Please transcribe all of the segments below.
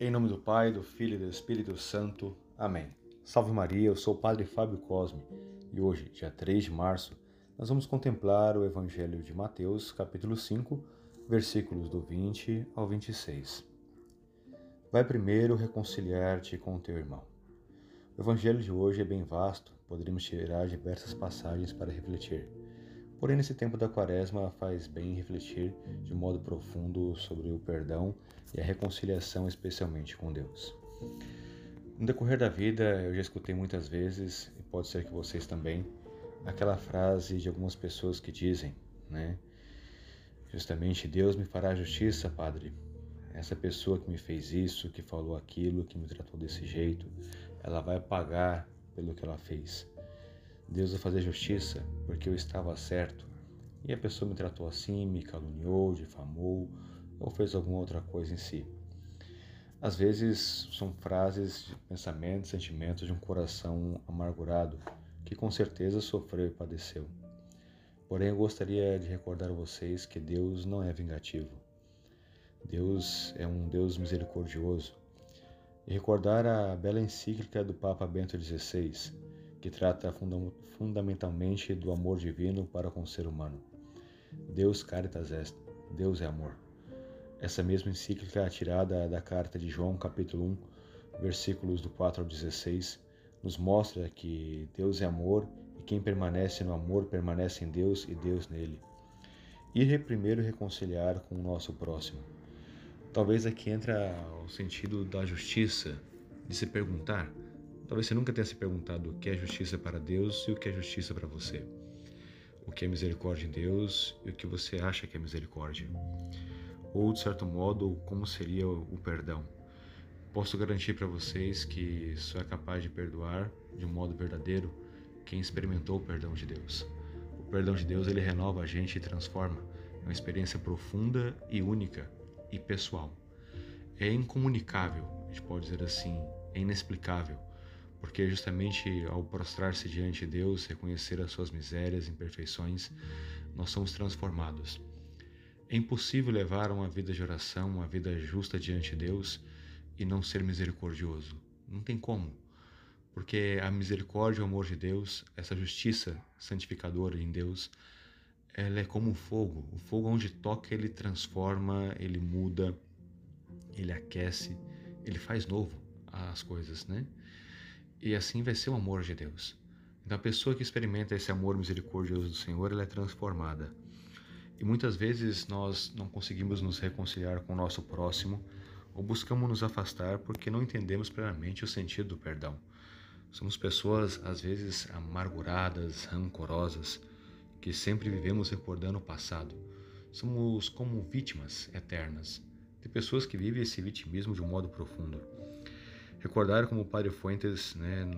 Em nome do Pai, do Filho e do Espírito Santo. Amém. Salve Maria, eu sou o Padre Fábio Cosme e hoje, dia 3 de março, nós vamos contemplar o Evangelho de Mateus, capítulo 5, versículos do 20 ao 26. Vai primeiro reconciliar-te com o teu irmão. O Evangelho de hoje é bem vasto, poderíamos tirar diversas passagens para refletir. Porém, nesse tempo da quaresma, faz bem refletir de modo profundo sobre o perdão e a reconciliação, especialmente com Deus. No decorrer da vida, eu já escutei muitas vezes, e pode ser que vocês também, aquela frase de algumas pessoas que dizem, né? Justamente, Deus me fará justiça, Padre. Essa pessoa que me fez isso, que falou aquilo, que me tratou desse jeito, ela vai pagar pelo que ela fez. Deus vai fazer justiça porque eu estava certo e a pessoa me tratou assim, me caluniou, difamou ou fez alguma outra coisa em si. Às vezes são frases, pensamentos, sentimentos de um coração amargurado que com certeza sofreu e padeceu. Porém, eu gostaria de recordar a vocês que Deus não é vingativo. Deus é um Deus misericordioso. E recordar a bela encíclica do Papa Bento XVI, que trata fundamentalmente do amor divino para com o ser humano. Deus caritas est, Deus é amor. Essa mesma encíclica é tirada da carta de João, capítulo 1, versículos do 4 ao 16, nos mostra que Deus é amor e quem permanece no amor permanece em Deus e Deus nele. Ir primeiro reconciliar com o nosso próximo. Talvez aqui entra o sentido da justiça, de se perguntar Talvez você nunca tenha se perguntado o que é justiça para Deus e o que é justiça para você. O que é misericórdia em Deus e o que você acha que é misericórdia. Ou, de certo modo, como seria o perdão. Posso garantir para vocês que só é capaz de perdoar de um modo verdadeiro quem experimentou o perdão de Deus. O perdão de Deus ele renova a gente e transforma. É uma experiência profunda e única e pessoal. É incomunicável, a gente pode dizer assim, é inexplicável porque justamente ao prostrar-se diante de Deus, reconhecer as suas misérias imperfeições, nós somos transformados. É impossível levar uma vida de oração, uma vida justa diante de Deus e não ser misericordioso. Não tem como. Porque a misericórdia e o amor de Deus, essa justiça santificadora em Deus, ela é como o fogo. O fogo onde toca, ele transforma, ele muda, ele aquece, ele faz novo as coisas, né? E assim vai ser o amor de Deus. Então a pessoa que experimenta esse amor misericordioso do Senhor, ela é transformada. E muitas vezes nós não conseguimos nos reconciliar com o nosso próximo ou buscamos nos afastar porque não entendemos plenamente o sentido do perdão. Somos pessoas às vezes amarguradas, rancorosas, que sempre vivemos recordando o passado. Somos como vítimas eternas de pessoas que vivem esse vitimismo de um modo profundo. Recordar como o Padre Fuentes, né,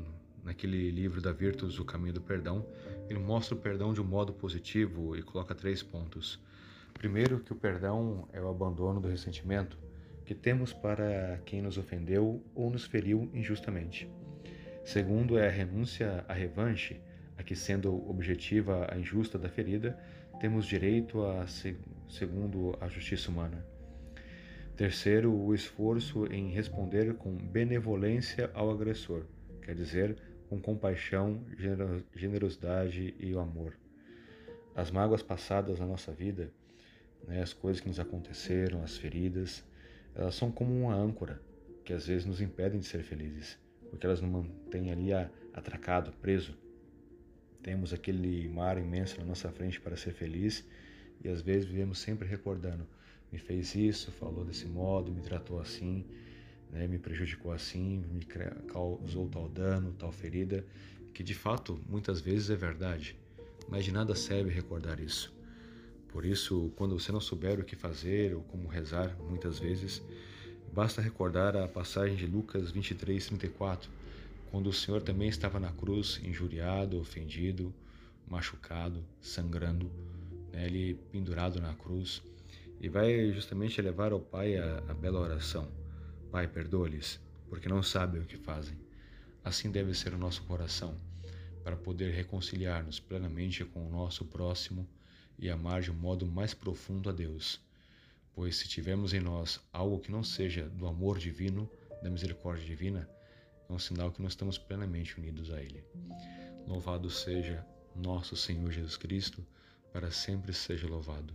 naquele livro da Virtus, o Caminho do Perdão, ele mostra o perdão de um modo positivo e coloca três pontos. Primeiro, que o perdão é o abandono do ressentimento que temos para quem nos ofendeu ou nos feriu injustamente. Segundo, é a renúncia à revanche, a que, sendo objetiva a injusta da ferida, temos direito a, segundo a justiça humana. Terceiro, o esforço em responder com benevolência ao agressor, quer dizer, com compaixão, generosidade e o amor. As mágoas passadas na nossa vida, né, as coisas que nos aconteceram, as feridas, elas são como uma âncora que às vezes nos impedem de ser felizes, porque elas nos mantêm ali atracado, preso. Temos aquele mar imenso na nossa frente para ser feliz e às vezes vivemos sempre recordando me fez isso, falou desse modo, me tratou assim, né, me prejudicou assim, me causou tal dano, tal ferida, que de fato muitas vezes é verdade, mas de nada serve recordar isso. Por isso, quando você não souber o que fazer ou como rezar, muitas vezes, basta recordar a passagem de Lucas 23, 34, quando o Senhor também estava na cruz, injuriado, ofendido, machucado, sangrando, né, ele pendurado na cruz e vai justamente levar ao Pai a, a bela oração: Pai, perdoa-lhes, porque não sabem o que fazem. Assim deve ser o nosso coração, para poder reconciliar-nos plenamente com o nosso próximo e amar de um modo mais profundo a Deus. pois se tivermos em nós algo que não seja do amor divino, da misericórdia divina, é um sinal que nós estamos plenamente unidos a Ele. Louvado seja nosso Senhor Jesus Cristo, para sempre seja louvado.